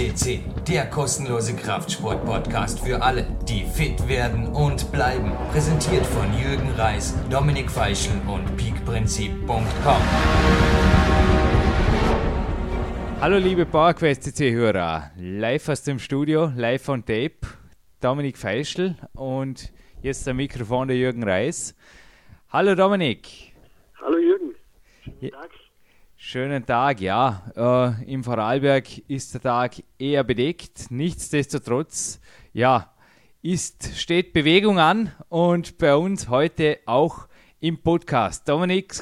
FCC, der kostenlose Kraftsport-Podcast für alle, die fit werden und bleiben. Präsentiert von Jürgen Reis, Dominik Feischl und peakprinzip.com. Hallo liebe PowerQuest CC-Hörer, live aus dem Studio, live on Tape, Dominik Feischl und jetzt am Mikrofon der Jürgen Reis. Hallo Dominik. Hallo Jürgen. Schönen Tag. Schönen Tag, ja. Äh, Im Vorarlberg ist der Tag eher bedeckt. Nichtsdestotrotz, ja, ist, steht Bewegung an und bei uns heute auch im Podcast. Dominik,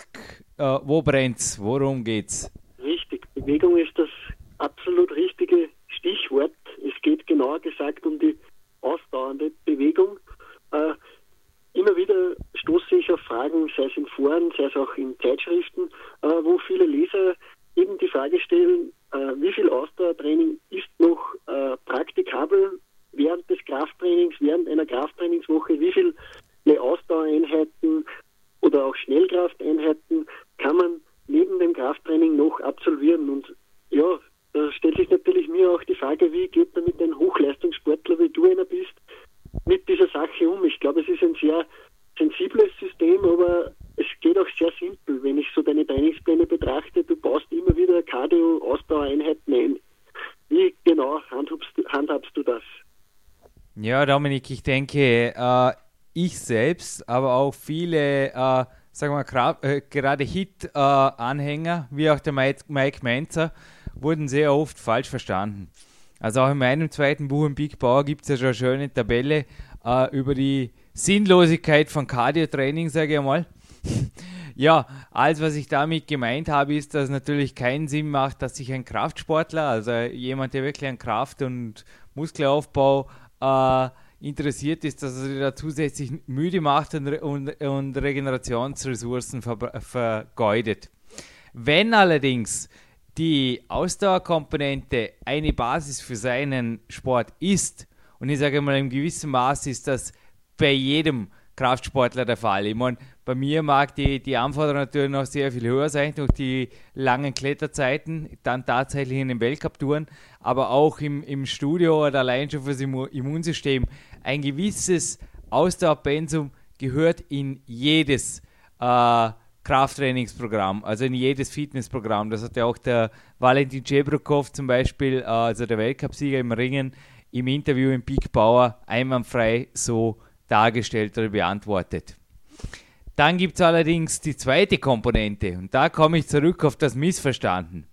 äh, wo brennt's? Worum geht's? Richtig, Bewegung ist das absolut richtige Stichwort. Es geht genauer gesagt um die ausdauernde Bewegung. Äh, immer wieder stoße ich auf Fragen, sei es in Foren, sei es auch in Zeitschriften, äh, wo viele Leser eben die Frage stellen, äh, wie viel Ausdauertraining ist noch äh, praktikabel während des Krafttrainings, während einer Krafttrainingswoche, wie viele Ausdauereinheiten oder auch Schnellkrafteinheiten kann man neben dem Krafttraining noch absolvieren. Und ja, da stellt sich natürlich mir auch die Frage, wie geht damit ein Hochleistungssportler, wie du einer bist, mit dieser Sache um. Ich glaube, es ist ein sehr sensibles System, aber es geht auch sehr simpel. Wenn ich so deine Trainingspläne betrachte, du baust immer wieder Cardio-Ausdauereinheiten ein. Wie genau handhabst, handhabst du das? Ja, Dominik, ich denke, äh, ich selbst, aber auch viele, äh, sagen wir äh, gerade Hit-Anhänger, wie auch der Mike, Mike wurden sehr oft falsch verstanden. Also auch in meinem zweiten Buch im Big Power gibt es ja schon eine schöne Tabelle äh, über die Sinnlosigkeit von Cardio-Training, sage ich einmal. ja, alles, was ich damit gemeint habe, ist, dass es natürlich keinen Sinn macht, dass sich ein Kraftsportler, also jemand, der wirklich an Kraft und Muskelaufbau äh, interessiert ist, dass er da zusätzlich müde macht und, und, und Regenerationsressourcen ver, vergeudet. Wenn allerdings die Ausdauerkomponente eine Basis für seinen Sport ist, und ich sage mal, in gewissem Maß ist das bei jedem Kraftsportler der Fall. Ich meine, bei mir mag die, die Anforderung natürlich noch sehr viel höher sein durch die langen Kletterzeiten, dann tatsächlich in den Weltcup-Touren, aber auch im, im Studio oder allein schon fürs Immunsystem. Ein gewisses Ausdauerpensum gehört in jedes äh, Krafttrainingsprogramm, also in jedes Fitnessprogramm. Das hat ja auch der Valentin Cebrukov zum Beispiel, äh, also der Weltcupsieger im Ringen, im Interview im Big Power einwandfrei so dargestellt oder beantwortet. Dann gibt es allerdings die zweite Komponente und da komme ich zurück auf das Missverstanden.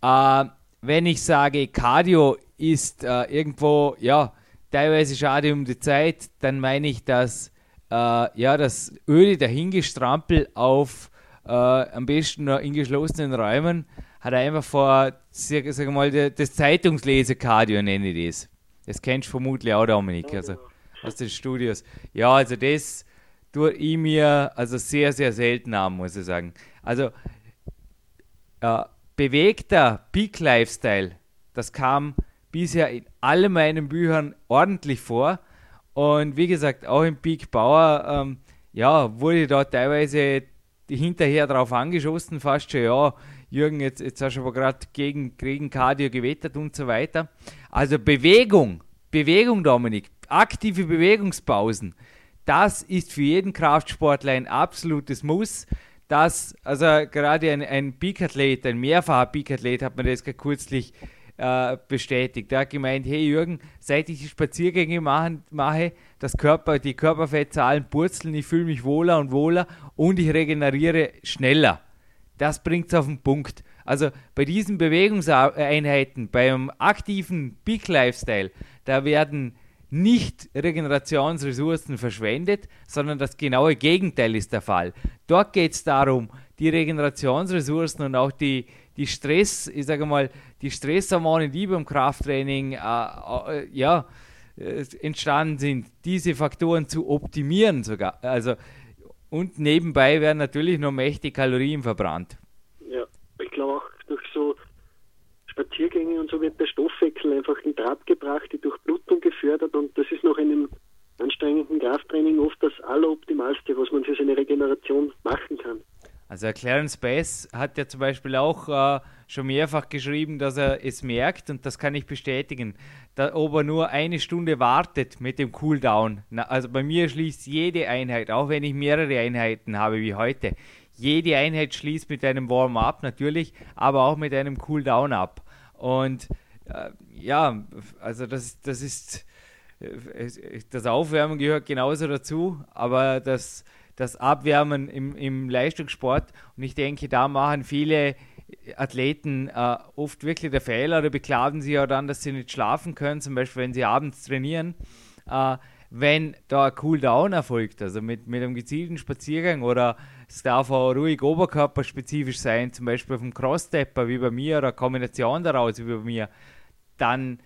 Äh, wenn ich sage, Cardio ist äh, irgendwo, ja, teilweise schade um die Zeit, dann meine ich, dass äh, ja, das öde Dahingestrampel auf äh, am besten in geschlossenen Räumen hat einfach vor, sag, sag mal, das Zeitungslesekardio nenne ich das. Das kennst du vermutlich auch, Dominik, also aus den Studios. Ja, also das tue ich mir also sehr, sehr selten an, muss ich sagen. Also äh, bewegter Peak-Lifestyle, das kam bisher in allen meinen Büchern ordentlich vor. Und wie gesagt, auch im Peak Bauer, ähm, ja, wurde da teilweise hinterher drauf angeschossen, fast schon, ja, Jürgen, jetzt, jetzt hast du aber gerade gegen, gegen Cardio gewettert und so weiter. Also Bewegung, Bewegung, Dominik, aktive Bewegungspausen, das ist für jeden Kraftsportler ein absolutes Muss. Das, also gerade ein, ein Peak-Athlet, ein mehrfacher Peak-Athlet, hat man das kürzlich äh, bestätigt. Er hat gemeint, hey Jürgen, seit ich die Spaziergänge machen, mache, das Körper, die Körperfettzahlen purzeln, ich fühle mich wohler und wohler und ich regeneriere schneller. Das bringt es auf den Punkt. Also bei diesen Bewegungseinheiten, beim aktiven Peak Lifestyle, da werden nicht Regenerationsressourcen verschwendet, sondern das genaue Gegenteil ist der Fall. Dort geht es darum, die Regenerationsressourcen und auch die, die Stress, ich sage mal, die Stresshormone, die beim Krafttraining äh, äh, ja, äh, entstanden sind, diese Faktoren zu optimieren sogar. Also, und nebenbei werden natürlich noch mächtig Kalorien verbrannt. Ja, ich glaube auch Spaziergänge und so wird der Stoffwechsel einfach in Trab gebracht, die Durchblutung gefördert und das ist noch in einem anstrengenden Krafttraining oft das Alleroptimalste, was man für seine Regeneration machen kann. Also Clarence Bass hat ja zum Beispiel auch äh, schon mehrfach geschrieben, dass er es merkt und das kann ich bestätigen. Da, ob er nur eine Stunde wartet mit dem Cooldown. Na, also bei mir schließt jede Einheit, auch wenn ich mehrere Einheiten habe wie heute, jede Einheit schließt mit einem Warm-up natürlich, aber auch mit einem Cooldown ab. Und äh, ja, also das, das ist äh, das Aufwärmen gehört genauso dazu, aber das das Abwärmen im, im Leistungssport. Und ich denke, da machen viele Athleten äh, oft wirklich der Fehler oder beklagen sich ja dann, dass sie nicht schlafen können, zum Beispiel wenn sie abends trainieren. Äh, wenn da ein Cooldown erfolgt, also mit, mit einem gezielten Spaziergang oder es darf auch ruhig oberkörperspezifisch sein, zum Beispiel auf dem Cross-Stepper wie bei mir oder Kombination daraus wie bei mir, dann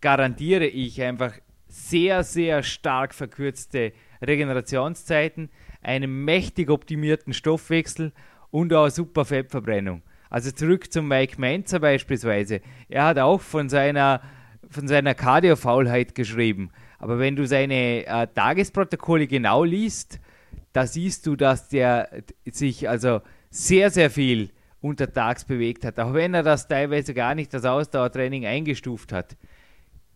garantiere ich einfach sehr, sehr stark verkürzte Regenerationszeiten, einen mächtig optimierten Stoffwechsel und auch super Fettverbrennung. Also zurück zum Mike Menzer beispielsweise. Er hat auch von seiner, von seiner Kardiofaulheit geschrieben. Aber wenn du seine äh, Tagesprotokolle genau liest, da siehst du, dass der sich also sehr, sehr viel untertags bewegt hat, auch wenn er das teilweise gar nicht das Ausdauertraining eingestuft hat.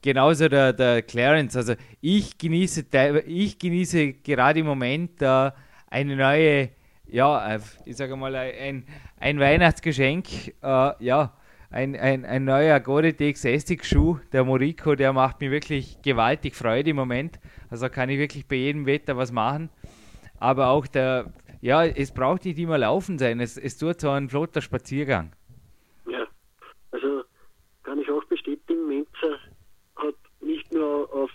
Genauso der, der Clarence. Also ich genieße, ich genieße gerade im Moment äh, eine neue, ja, ich sage mal, ein, ein Weihnachtsgeschenk. Äh, ja, ein, ein, ein neuer Gore-Tex Estig-Schuh, der Moriko, der macht mir wirklich gewaltig Freude im Moment. Also kann ich wirklich bei jedem Wetter was machen. Aber auch der, ja, es braucht nicht immer laufen sein, es, es tut so ein flotter Spaziergang. Ja, also kann ich auch bestätigen, Menzer nicht nur auf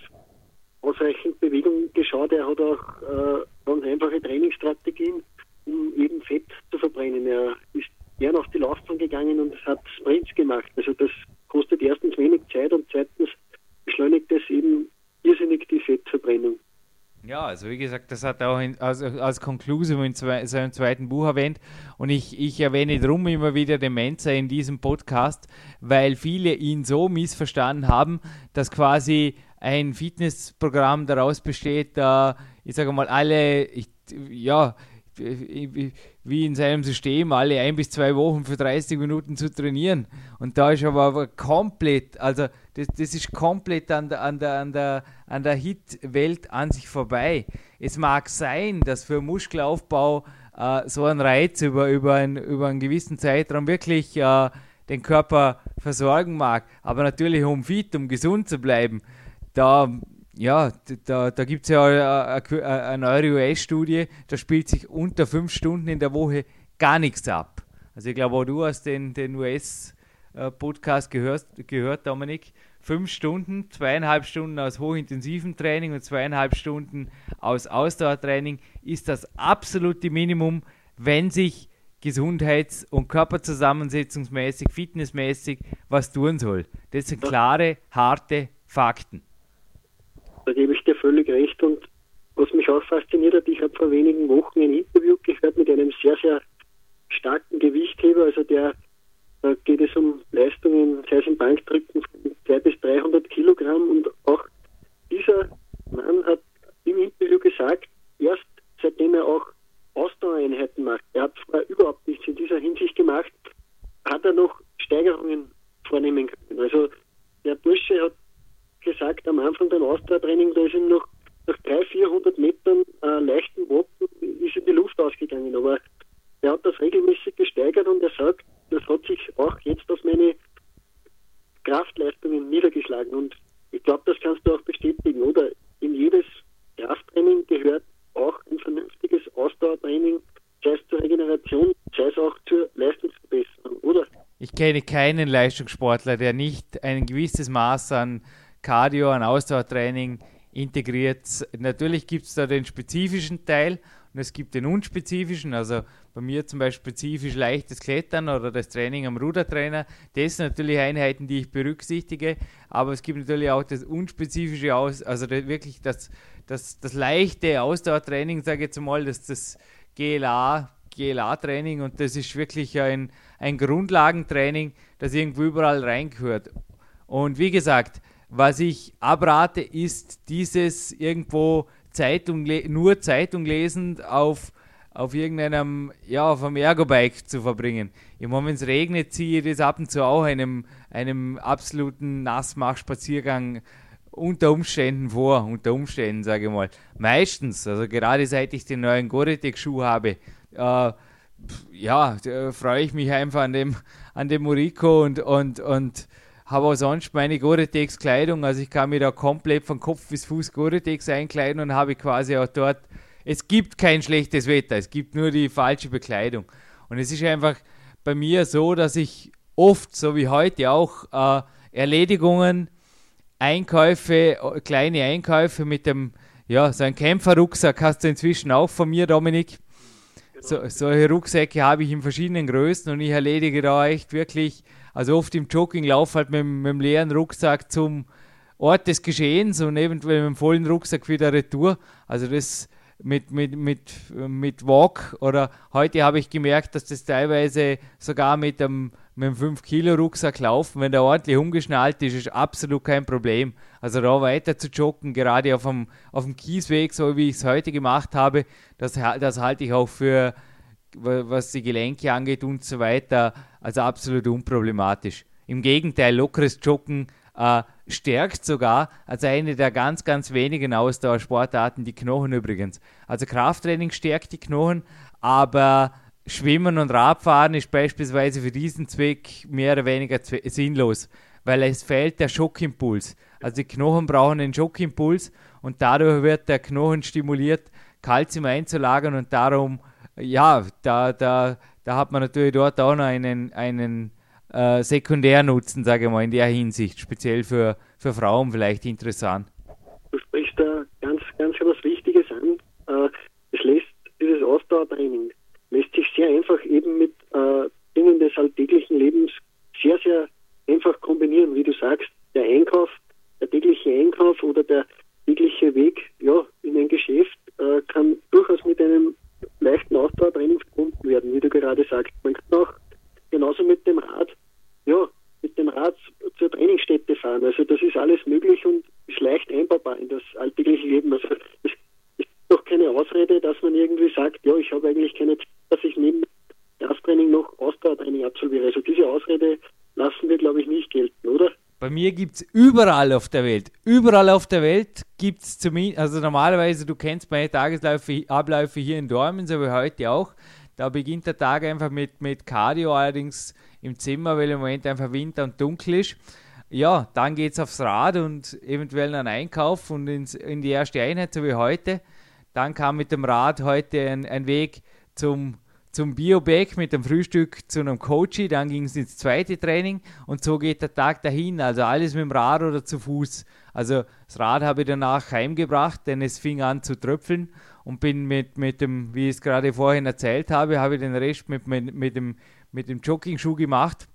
ausreichend Bewegung geschaut, er hat auch äh, ganz einfache Trainingsstrategien, um eben Fett zu verbrennen. Er ist gern auf die Laufbahn gegangen und hat Sprints gemacht. Also das kostet erstens wenig Zeit und zweitens beschleunigt es eben irrsinnig die Fettverbrennung. Ja, also wie gesagt, das hat er auch in, als, als Conclusive in zwei, seinem zweiten Buch erwähnt. Und ich, ich erwähne drum immer wieder den Mensa in diesem Podcast, weil viele ihn so missverstanden haben, dass quasi ein Fitnessprogramm daraus besteht, da, ich sage mal, alle, ich, ja, wie in seinem System, alle ein bis zwei Wochen für 30 Minuten zu trainieren. Und da ist aber, aber komplett, also das, das ist komplett an der, an der, an der, an der Hit-Welt an sich vorbei. Es mag sein, dass für Muskelaufbau äh, so ein Reiz über, über, ein, über einen gewissen Zeitraum wirklich äh, den Körper versorgen mag, aber natürlich um fit, um gesund zu bleiben, da ja, da, da gibt es ja eine, eine neue US-Studie, da spielt sich unter fünf Stunden in der Woche gar nichts ab. Also ich glaube, auch du hast den, den US-Podcast gehört, gehört, Dominik. Fünf Stunden, zweieinhalb Stunden aus hochintensivem Training und zweieinhalb Stunden aus Ausdauertraining ist das absolute Minimum, wenn sich gesundheits- und körperzusammensetzungsmäßig, fitnessmäßig was tun soll. Das sind klare, harte Fakten. Da gebe ich dir völlig recht. Und was mich auch fasziniert hat, ich habe vor wenigen Wochen ein Interview gehört mit einem sehr, sehr starken Gewichtheber. Also der, da geht es um Leistungen, sei es im Bankdrücken von 200 bis 300 Kilogramm. Und auch dieser Mann hat im Interview gesagt, erst seitdem er auch Ausdauereinheiten macht, er hat vorher überhaupt nichts in dieser Hinsicht gemacht, hat er noch Steigerungen vornehmen können. Also der Bursche hat gesagt, am Anfang beim Ausdauertraining, da ist ihm noch nach 300, 400 Metern äh, leichten Wochen ist in die Luft ausgegangen. Aber er hat das regelmäßig gesteigert und er sagt, das hat sich auch jetzt auf meine Kraftleistungen niedergeschlagen. Und ich glaube, das kannst du auch bestätigen, oder? In jedes Krafttraining gehört auch ein vernünftiges Ausdauertraining, sei es zur Regeneration, sei es auch zur Leistungsverbesserung, oder? Ich kenne keinen Leistungssportler, der nicht ein gewisses Maß an Cardio, an Ausdauertraining integriert. Natürlich gibt es da den spezifischen Teil und es gibt den unspezifischen, also bei mir zum Beispiel spezifisch leichtes Klettern oder das Training am Rudertrainer. Das sind natürlich Einheiten, die ich berücksichtige, aber es gibt natürlich auch das unspezifische, Aus also wirklich das, das, das leichte Ausdauertraining, sage ich jetzt mal, das, das GLA, GLA-Training und das ist wirklich ein, ein Grundlagentraining, das irgendwo überall reingehört. Und wie gesagt, was ich abrate, ist dieses irgendwo Zeitung, nur Zeitung lesend auf auf irgendeinem, ja, auf einem Ergobike zu verbringen. Meine, wenn es regnet, ziehe ich das ab und zu auch einem, einem absoluten Nassmach-Spaziergang unter Umständen vor, unter Umständen, sage ich mal. Meistens, also gerade seit ich den neuen Gore-Tex-Schuh habe, äh, ja, freue ich mich einfach an dem, an dem Murico und, und, und habe auch sonst meine Gore-Tex-Kleidung. Also ich kann mir da komplett von Kopf bis Fuß Gore-Tex einkleiden und habe quasi auch dort. Es gibt kein schlechtes Wetter, es gibt nur die falsche Bekleidung. Und es ist einfach bei mir so, dass ich oft, so wie heute auch, äh, Erledigungen, Einkäufe, kleine Einkäufe mit dem, ja, so ein Kämpferrucksack hast du inzwischen auch von mir, Dominik. So, solche Rucksäcke habe ich in verschiedenen Größen und ich erledige da echt wirklich also oft im Jogging laufe halt mit, mit dem leeren Rucksack zum Ort des Geschehens und eventuell mit dem vollen Rucksack wieder retour. Also das mit, mit, mit, mit Walk oder heute habe ich gemerkt, dass das teilweise sogar mit einem, mit einem 5-Kilo-Rucksack laufen, wenn der ordentlich umgeschnallt ist, ist absolut kein Problem. Also da weiter zu joggen, gerade auf dem, auf dem Kiesweg, so wie ich es heute gemacht habe, das, das halte ich auch für, was die Gelenke angeht und so weiter, also absolut unproblematisch. Im Gegenteil, lockeres Joggen äh, stärkt sogar als eine der ganz, ganz wenigen Ausdauersportarten die Knochen übrigens. Also Krafttraining stärkt die Knochen, aber Schwimmen und Radfahren ist beispielsweise für diesen Zweck mehr oder weniger sinnlos, weil es fehlt der Schockimpuls. Also die Knochen brauchen einen Schockimpuls und dadurch wird der Knochen stimuliert, Kalzium einzulagern und darum ja, da, da, da hat man natürlich dort auch noch einen, einen äh, Sekundärnutzen, sage ich mal, in der Hinsicht, speziell für, für Frauen vielleicht interessant. Du sprichst da ganz, ganz was Wichtiges an. Äh, es lässt dieses Ausdauertraining lässt sich sehr einfach eben mit äh, Dingen des alltäglichen Lebens sehr, sehr einfach kombinieren, wie du sagst, der Einkauf, der tägliche Einkauf oder der tägliche Weg ja, in ein Geschäft äh, kann durchaus mit einem leichten Ausdauertraining verbunden werden, wie du gerade sagst. Man kann auch genauso mit dem Rad, ja, mit dem Rad zur Trainingsstätte fahren. Also das ist alles möglich und ist leicht einbaubar in das alltägliche Leben. Also es ist doch keine Ausrede, dass man irgendwie sagt, ja, ich habe eigentlich keine Zeit, dass ich neben Krafttraining noch Ausdauertraining absolviere. Also diese Ausrede lassen wir, glaube ich, nicht gelten, oder? Bei mir gibt es überall auf der Welt, überall auf der Welt gibt es zumindest, also normalerweise, du kennst meine Tagesabläufe hier in Dormen, so wie heute auch. Da beginnt der Tag einfach mit, mit Cardio, allerdings im Zimmer, weil im Moment einfach Winter und dunkel ist. Ja, dann geht es aufs Rad und eventuell einen Einkauf und ins, in die erste Einheit, so wie heute. Dann kam mit dem Rad heute ein, ein Weg zum zum Biobag mit dem Frühstück zu einem Coachy, dann ging es ins zweite Training und so geht der Tag dahin. Also alles mit dem Rad oder zu Fuß. Also das Rad habe ich danach heimgebracht, denn es fing an zu tröpfeln und bin mit, mit dem, wie ich es gerade vorhin erzählt habe, habe ich den Rest mit, mit, mit dem, mit dem Jogging-Schuh gemacht.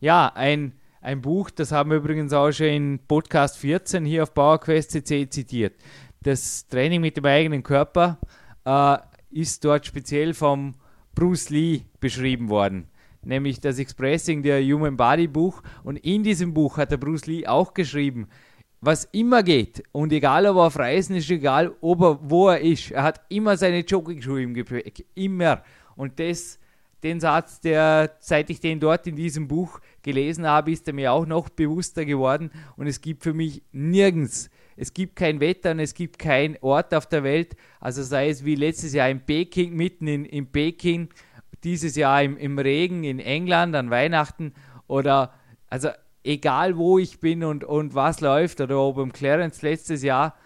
Ja, ein, ein Buch, das haben wir übrigens auch schon in Podcast 14 hier auf PowerQuest CC zitiert. Das Training mit dem eigenen Körper äh, ist dort speziell vom Bruce Lee beschrieben worden, nämlich das Expressing der Human Body Buch. Und in diesem Buch hat der Bruce Lee auch geschrieben, was immer geht und egal ob er auf Reisen ist, egal ob er, wo er ist, er hat immer seine Jogging-Schuhe im Gepäck, immer. Und das, den Satz, der, seit ich den dort in diesem Buch gelesen habe, ist er mir auch noch bewusster geworden und es gibt für mich nirgends es gibt kein Wetter und es gibt keinen Ort auf der Welt, also sei es wie letztes Jahr in Peking, mitten in, in Peking, dieses Jahr im, im Regen in England an Weihnachten oder also egal wo ich bin und, und was läuft oder ob im Clarence letztes Jahr,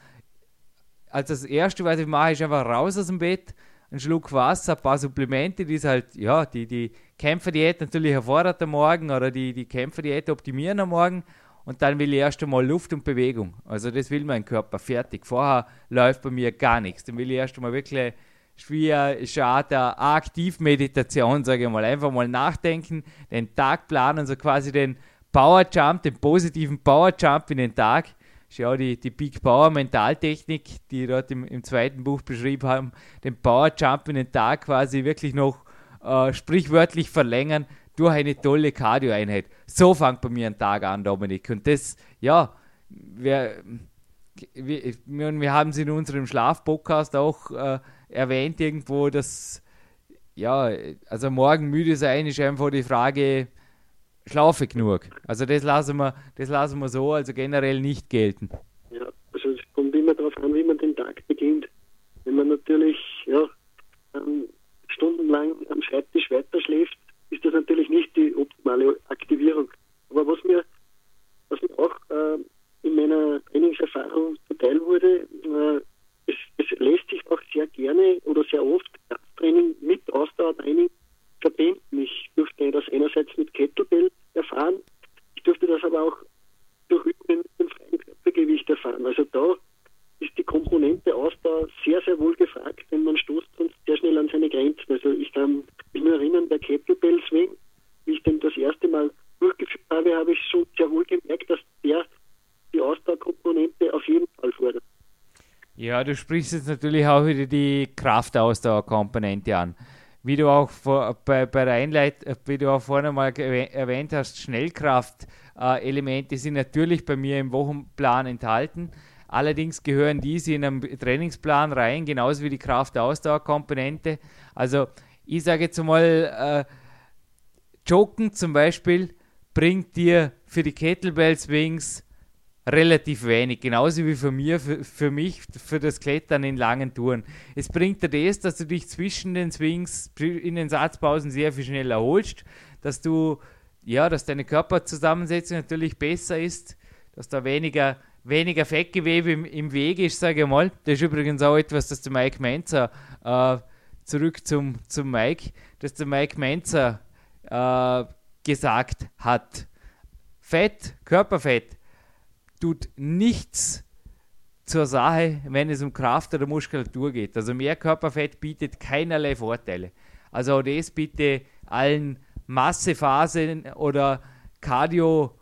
also das erste, was ich mache, ist einfach raus aus dem Bett, einen Schluck Wasser, ein paar Supplemente, die ist halt, ja, die, die Kämpferdiät natürlich erfordert am Morgen oder die, die Kämpferdiät optimieren am Morgen und dann will ich erst einmal Luft und Bewegung. Also das will mein Körper fertig. Vorher läuft bei mir gar nichts. Dann will ich erst einmal wirklich schwer Art der Aktivmeditation, sage ich mal. Einfach mal nachdenken, den Tag planen, so quasi den Power Jump, den positiven Power Jump in den Tag. Schau die, die Big Power Mentaltechnik, die dort im, im zweiten Buch beschrieben haben, den Power Jump in den Tag quasi wirklich noch äh, sprichwörtlich verlängern durch eine tolle Cardio-Einheit. So fängt bei mir ein Tag an, Dominik. Und das, ja, wir, wir, wir haben es in unserem Schlaf-Podcast auch äh, erwähnt irgendwo, dass ja, also morgen müde sein ist einfach die Frage, schlafe genug. Also das lassen wir, das lassen wir so, also generell nicht gelten. Ja, also es kommt immer darauf an, wie man den Tag beginnt. Wenn man natürlich ja, ähm, stundenlang am Schreibtisch weiterschläft, das natürlich nicht die optimale Aktivierung. Aber was mir, was mir auch äh, in meiner Trainingserfahrung zuteil wurde, äh, es, es, lässt sich auch sehr gerne oder sehr oft Krafttraining mit Ausdauertraining verbinden. Ich durfte das einerseits mit Kettlebell erfahren, ich durfte das aber auch durch Übungen mit dem freien Körpergewicht erfahren. Also da ist die Komponente Ausdauer sehr, sehr wohl gefragt, denn man stoßt sonst sehr schnell an seine Grenzen. Also ich kann mich nur erinnern, der Kettlebell Swing, wie ich den das erste Mal durchgeführt habe, habe ich schon sehr wohl gemerkt, dass der die Ausdauerkomponente auf jeden Fall fordert. Du sprichst jetzt natürlich auch wieder die Kraftausdauerkomponente an. Wie du auch vor, bei, bei der Einleit, wie du auch vorne mal erwähnt hast, Schnellkraft-Elemente äh, sind natürlich bei mir im Wochenplan enthalten. Allerdings gehören diese in einem Trainingsplan rein, genauso wie die Kraftausdauerkomponente. Also ich sage jetzt mal, äh, Joggen zum Beispiel bringt dir für die Kettlebell Swings relativ wenig, genauso wie für, mir, für, für mich, für das Klettern in langen Touren. Es bringt dir das, dass du dich zwischen den Swings, in den Satzpausen sehr viel schneller erholst, dass du, ja, dass deine Körperzusammensetzung natürlich besser ist, dass da weniger, weniger Fettgewebe im, im Weg ist, sage ich mal. Das ist übrigens auch etwas, das der Mike Menzer, äh, zurück zum, zum Mike, dass der Mike Menzer äh, gesagt hat. Fett, Körperfett, tut nichts zur Sache, wenn es um Kraft oder Muskulatur geht. Also mehr Körperfett bietet keinerlei Vorteile. Also auch das bitte allen Massephasen oder Cardio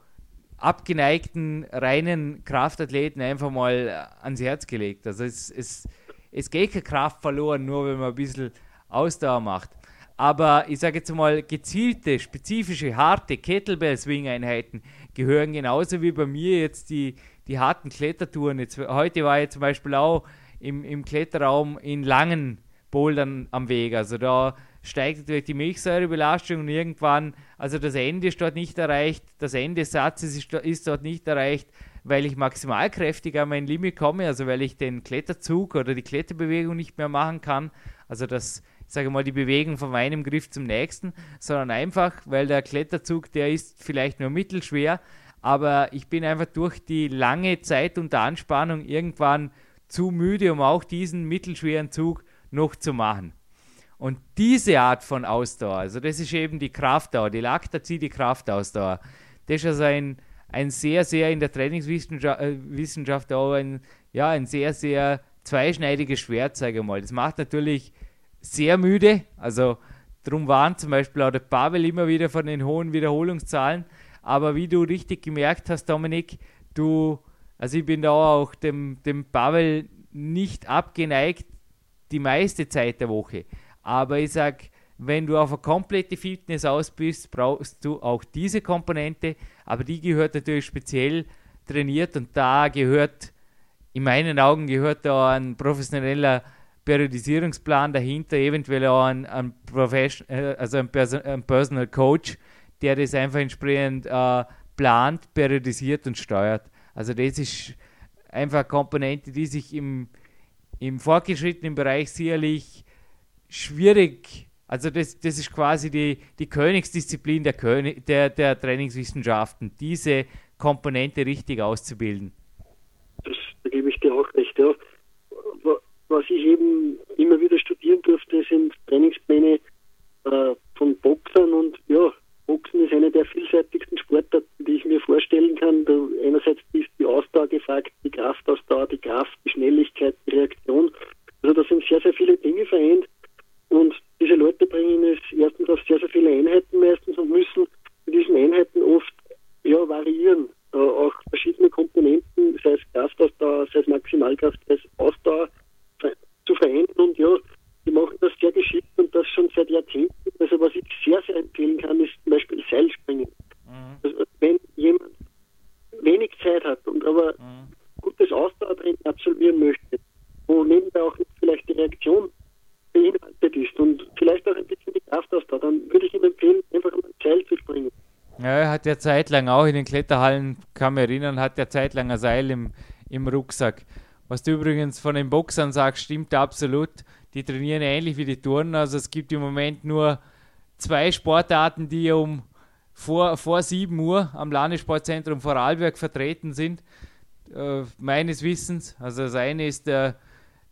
abgeneigten reinen Kraftathleten einfach mal ans Herz gelegt. Also es, es, es geht keine Kraft verloren, nur wenn man ein bisschen Ausdauer macht. Aber ich sage jetzt mal, gezielte, spezifische, harte Kettlebell-Swing-Einheiten gehören genauso wie bei mir jetzt die, die harten Klettertouren. Jetzt, heute war ich zum Beispiel auch im, im Kletterraum in langen Bouldern am Weg. Also da steigt natürlich die Milchsäurebelastung und irgendwann, also das Ende ist dort nicht erreicht, das Ende des Satzes ist, ist dort nicht erreicht, weil ich maximalkräftig an mein Limit komme, also weil ich den Kletterzug oder die Kletterbewegung nicht mehr machen kann. Also das sage mal, die Bewegung von einem Griff zum nächsten, sondern einfach, weil der Kletterzug, der ist vielleicht nur mittelschwer, aber ich bin einfach durch die lange Zeit unter Anspannung irgendwann zu müde, um auch diesen mittelschweren Zug noch zu machen. Und diese Art von Ausdauer, also das ist eben die Kraftdauer, die Laktazid, die Kraftausdauer, das ist also ein, ein sehr, sehr in der Trainingswissenschaft äh, auch ein, ja, ein sehr, sehr zweischneidiges Schwert, sage ich mal. Das macht natürlich sehr müde. Also darum waren zum Beispiel auch der Pavel immer wieder von den hohen Wiederholungszahlen. Aber wie du richtig gemerkt hast, Dominik, du, also ich bin da auch dem, dem Pavel nicht abgeneigt die meiste Zeit der Woche. Aber ich sage, wenn du auf eine komplette Fitness aus bist, brauchst du auch diese Komponente. Aber die gehört natürlich speziell trainiert und da gehört, in meinen Augen gehört da ein professioneller Periodisierungsplan dahinter, eventuell auch ein, ein, Profession, äh, also ein, Person, ein, Personal Coach, der das einfach entsprechend äh, plant, periodisiert und steuert. Also das ist einfach eine Komponente, die sich im, im fortgeschrittenen Bereich sicherlich schwierig, also das, das ist quasi die, die Königsdisziplin der, König, der, der Trainingswissenschaften, diese Komponente richtig auszubilden. Das, da gebe ich dir auch recht. Was ich eben immer wieder studieren durfte, sind Trainingspläne äh, von Boxern und ja, Boxen ist eine der vielseitigsten Sportarten, die ich mir vorstellen kann. Da einerseits ist die Ausdauer gefragt, die Kraftausdauer, die Kraft, die Schnelligkeit, die Reaktion. Also da sind sehr, sehr viele Dinge vereint und diese Leute bringen es erstens auf sehr, sehr viele Einheiten meistens und müssen mit diesen Einheiten oft ja, variieren. Äh, auch verschiedene Komponenten, sei es Kraftausdauer, sei es Maximalkraft, sei es Ausdauer, zu verändern. Und ja, die machen das sehr geschickt und das schon seit Jahrzehnten. Also was ich sehr, sehr empfehlen kann, ist zum Beispiel Seilspringen. Mhm. Also wenn jemand wenig Zeit hat und aber mhm. gutes Ausdauertraining absolvieren möchte, wo nebenbei auch vielleicht die Reaktion beinhaltet ist und vielleicht auch ein bisschen die Kraft aus da, dann würde ich ihm empfehlen, einfach ein Seil zu springen. Ja, er hat ja zeitlang auch in den Kletterhallen, kann mich erinnern, hat ja zeitlang ein Seil im, im Rucksack. Was du übrigens von den Boxern sagst, stimmt absolut. Die trainieren ähnlich wie die Turnen. Also es gibt im Moment nur zwei Sportarten, die um vor, vor 7 Uhr am Landessportzentrum Vorarlberg vertreten sind. Äh, meines Wissens. Also das eine ist der,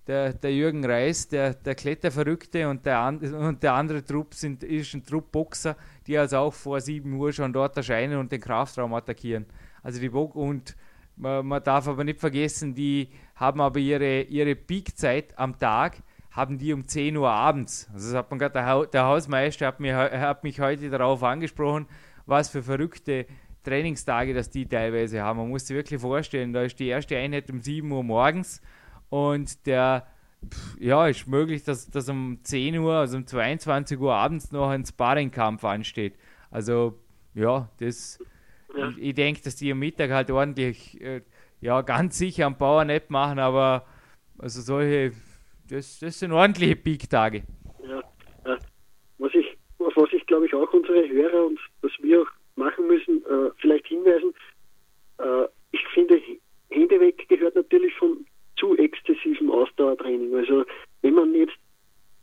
der, der Jürgen Reis, der, der Kletterverrückte und der, und der andere Trupp sind, ist ein Trupp Boxer, die also auch vor 7 Uhr schon dort erscheinen und den Kraftraum attackieren. Also die Bo und man, man, darf aber nicht vergessen, die haben aber ihre, ihre Peakzeit am Tag, haben die um 10 Uhr abends. Also das hat man gerade, der, der Hausmeister hat, mir, hat mich heute darauf angesprochen, was für verrückte Trainingstage das die teilweise haben. Man muss sich wirklich vorstellen, da ist die erste Einheit um 7 Uhr morgens und der ja, ist möglich, dass, dass um 10 Uhr, also um 22 Uhr abends noch ein Sparringkampf ansteht. Also, ja, das, ja. ich, ich denke, dass die am Mittag halt ordentlich, äh, ja, ganz sicher am nicht machen, aber also solche, das, das sind ordentliche Peak-Tage. Ja, ja. Was ich, auf was ich glaube ich auch unsere Hörer und was wir auch machen müssen, äh, vielleicht hinweisen, äh, ich finde, Hände weg gehört natürlich von zu exzessivem Ausdauertraining. Also wenn man jetzt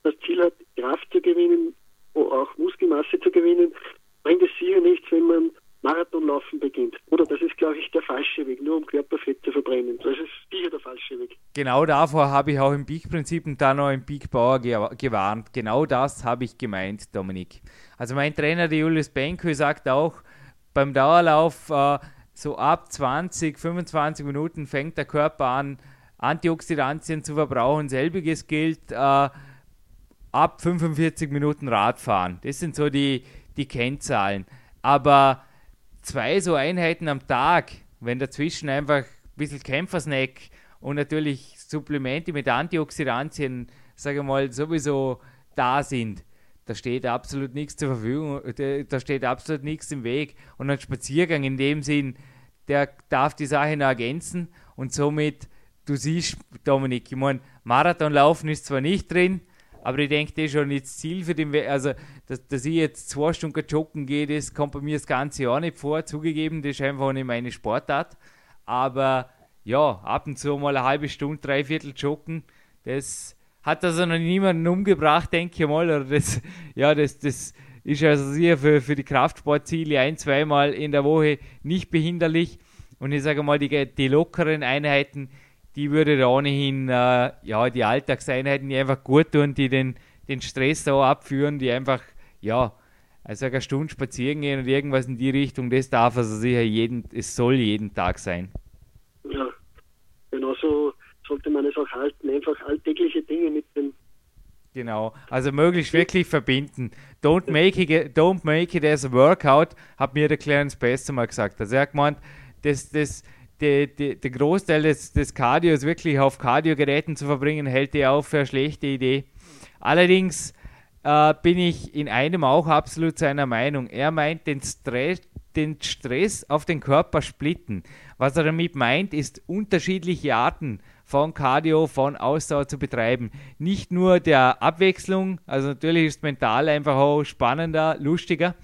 das Ziel hat, Kraft zu gewinnen, auch Muskelmasse zu gewinnen, bringt es sicher nichts, wenn man Marathonlaufen beginnt. Oder das ist, glaube ich, der falsche Weg, nur um Körperfett zu verbrennen. Das ist sicher der falsche Weg. Genau davor habe ich auch im Peak-Prinzip und dann noch im Peak Power gewarnt. Genau das habe ich gemeint, Dominik. Also mein Trainer, der Julius Benko, sagt auch, beim Dauerlauf äh, so ab 20, 25 Minuten fängt der Körper an, Antioxidantien zu verbrauchen. Selbiges gilt äh, ab 45 Minuten Radfahren. Das sind so die, die Kennzahlen. Aber zwei so Einheiten am Tag, wenn dazwischen einfach ein bisschen Kämpfersnack und natürlich Supplemente mit Antioxidantien, sage ich mal, sowieso da sind, da steht absolut nichts zur Verfügung, da steht absolut nichts im Weg. Und ein Spaziergang in dem Sinn, der darf die Sache noch ergänzen und somit du siehst, Dominik, ich meine, Marathonlaufen ist zwar nicht drin, aber ich denke, das ist schon nicht das Ziel für den We Also, dass, dass ich jetzt zwei Stunden joggen gehe, das kommt bei mir das ganze Jahr nicht vor. Zugegeben, das ist einfach nicht meine Sportart. Aber ja, ab und zu mal eine halbe Stunde, dreiviertel joggen, das hat also noch niemanden umgebracht, denke ich mal. Oder das, ja, das, das ist also sicher für, für die Kraftsportziele ein, zweimal in der Woche nicht behinderlich. Und ich sage mal, die, die lockeren Einheiten, die würde da ohnehin, äh, ja, die Alltagseinheiten, die einfach gut tun, die den, den Stress auch abführen, die einfach, ja, also eine Stunde spazieren gehen und irgendwas in die Richtung, das darf also sicher jeden, es soll jeden Tag sein. Ja, genauso sollte man es auch halten, einfach alltägliche Dinge mit dem Genau, also möglichst wirklich verbinden. Don't make it, don't make it as a workout, hat mir der Clarence Besser mal gesagt. Also er hat gemeint, das, das, der Großteil des, des Cardios wirklich auf Cardiogeräten zu verbringen, hält er auch für eine schlechte Idee. Allerdings äh, bin ich in einem auch absolut seiner Meinung. Er meint den Stress, den Stress auf den Körper splitten. Was er damit meint, ist unterschiedliche Arten von Cardio, von Ausdauer zu betreiben. Nicht nur der Abwechslung, also natürlich ist mental einfach auch spannender, lustiger,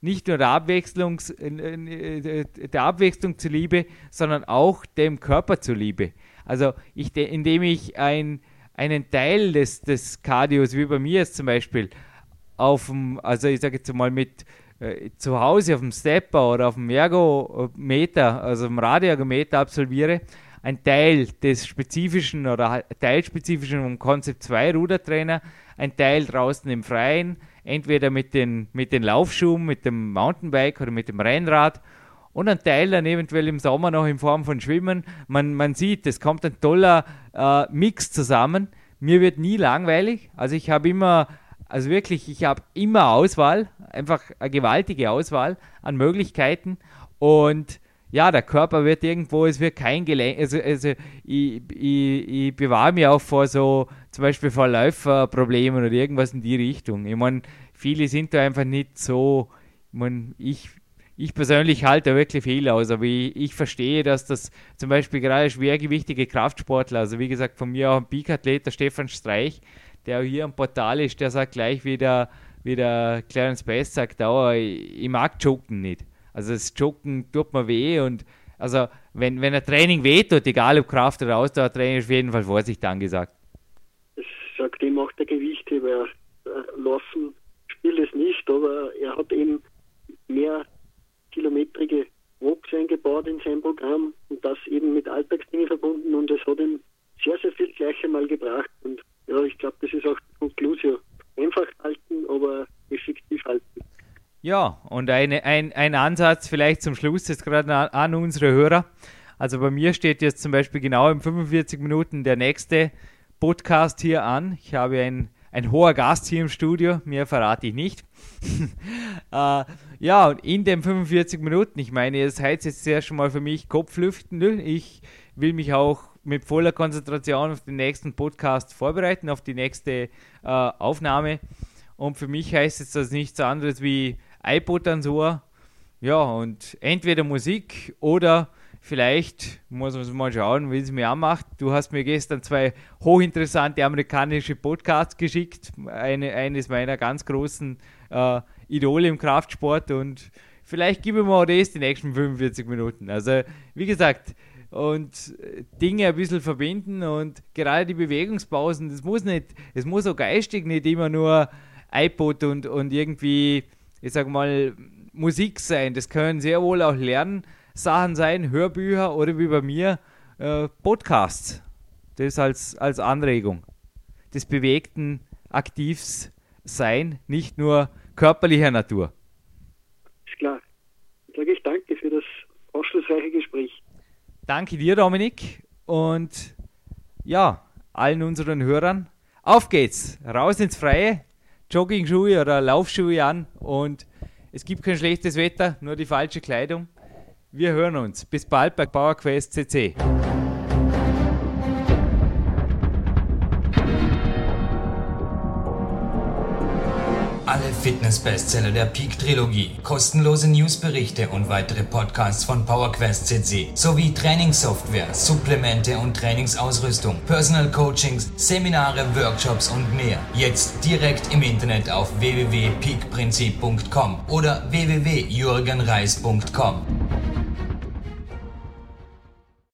nicht nur der, Abwechslungs, äh, äh, der Abwechslung zuliebe, sondern auch dem Körper zuliebe. Also ich, indem ich ein, einen Teil des, des Cardios, wie bei mir jetzt zum Beispiel, auf dem, also ich sage jetzt mal mit äh, zu Hause auf dem Stepper oder auf dem Ergometer, also dem Radioergometer absolviere, ein Teil des spezifischen oder teilspezifischen vom Concept 2 Rudertrainer, ein Teil draußen im Freien, entweder mit den, mit den Laufschuhen, mit dem Mountainbike oder mit dem Rennrad und ein Teil dann eventuell im Sommer noch in Form von Schwimmen. Man, man sieht, es kommt ein toller äh, Mix zusammen. Mir wird nie langweilig. Also ich habe immer, also wirklich, ich habe immer Auswahl, einfach eine gewaltige Auswahl an Möglichkeiten und ja, der Körper wird irgendwo, es wird kein Gelenk, also, also ich, ich, ich bewahre mich auch vor so, zum Beispiel vor Läuferproblemen oder irgendwas in die Richtung. Ich meine, viele sind da einfach nicht so, ich meine, ich, ich persönlich halte da wirklich viel aus, aber ich, ich verstehe, dass das zum Beispiel gerade schwergewichtige Kraftsportler, also wie gesagt, von mir auch ein Peak-Athlet, der Stefan Streich, der hier am Portal ist, der sagt gleich wieder, wie der Clarence Bass sagt, ich, ich mag Joken nicht. Also das Joken tut mir weh und also wenn, wenn ein Training wehtut, egal ob Kraft oder Ausdauertraining, ist auf jeden Fall Vorsicht angesagt. Sagt ihm auch der Gewichtheber. Äh, Laufen spielt es nicht, aber er hat eben mehr kilometrige Walks eingebaut in sein Programm und das eben mit Alltagsdingen verbunden und es hat ihm sehr, sehr viel gleich einmal gebracht und ja, ich glaube, das ist auch die Konklusion. Einfach halten, aber effektiv halten. Ja, und eine, ein, ein Ansatz vielleicht zum Schluss jetzt gerade an unsere Hörer. Also bei mir steht jetzt zum Beispiel genau in 45 Minuten der nächste Podcast hier an. Ich habe ein, ein hoher Gast hier im Studio, mehr verrate ich nicht. äh, ja, und in den 45 Minuten, ich meine, es heißt jetzt sehr schon mal für mich Kopflüften. Ich will mich auch mit voller Konzentration auf den nächsten Podcast vorbereiten, auf die nächste äh, Aufnahme. Und für mich heißt es das nichts anderes wie iPod-Ansor. Ja, und entweder Musik oder vielleicht, muss man mal schauen, wie es mir anmacht. Du hast mir gestern zwei hochinteressante amerikanische Podcasts geschickt. Eine, eines meiner ganz großen äh, Idole im Kraftsport und vielleicht gebe ich mir auch das die nächsten 45 Minuten. Also, wie gesagt, und Dinge ein bisschen verbinden und gerade die Bewegungspausen, das muss nicht, es muss auch geistig nicht immer nur iPod und, und irgendwie ich sag mal, Musik sein. Das können sehr wohl auch Lernsachen sein, Hörbücher oder wie bei mir äh, Podcasts. Das als, als Anregung des bewegten Aktivs sein, nicht nur körperlicher Natur. Ist klar. Ich sage ich danke für das aufschlussreiche Gespräch. Danke dir, Dominik. Und ja, allen unseren Hörern, auf geht's, raus ins Freie, Jogging-Schuhe oder Laufschuhe an und es gibt kein schlechtes Wetter, nur die falsche Kleidung. Wir hören uns. Bis bald bei PowerQuest CC. Alle Fitness-Bestseller der Peak-Trilogie, kostenlose Newsberichte und weitere Podcasts von PowerQuest CC sowie Trainingssoftware, Supplemente und Trainingsausrüstung, Personal Coachings, Seminare, Workshops und mehr. Jetzt direkt im Internet auf www.peakprinzip.com oder www.jürgenreis.com.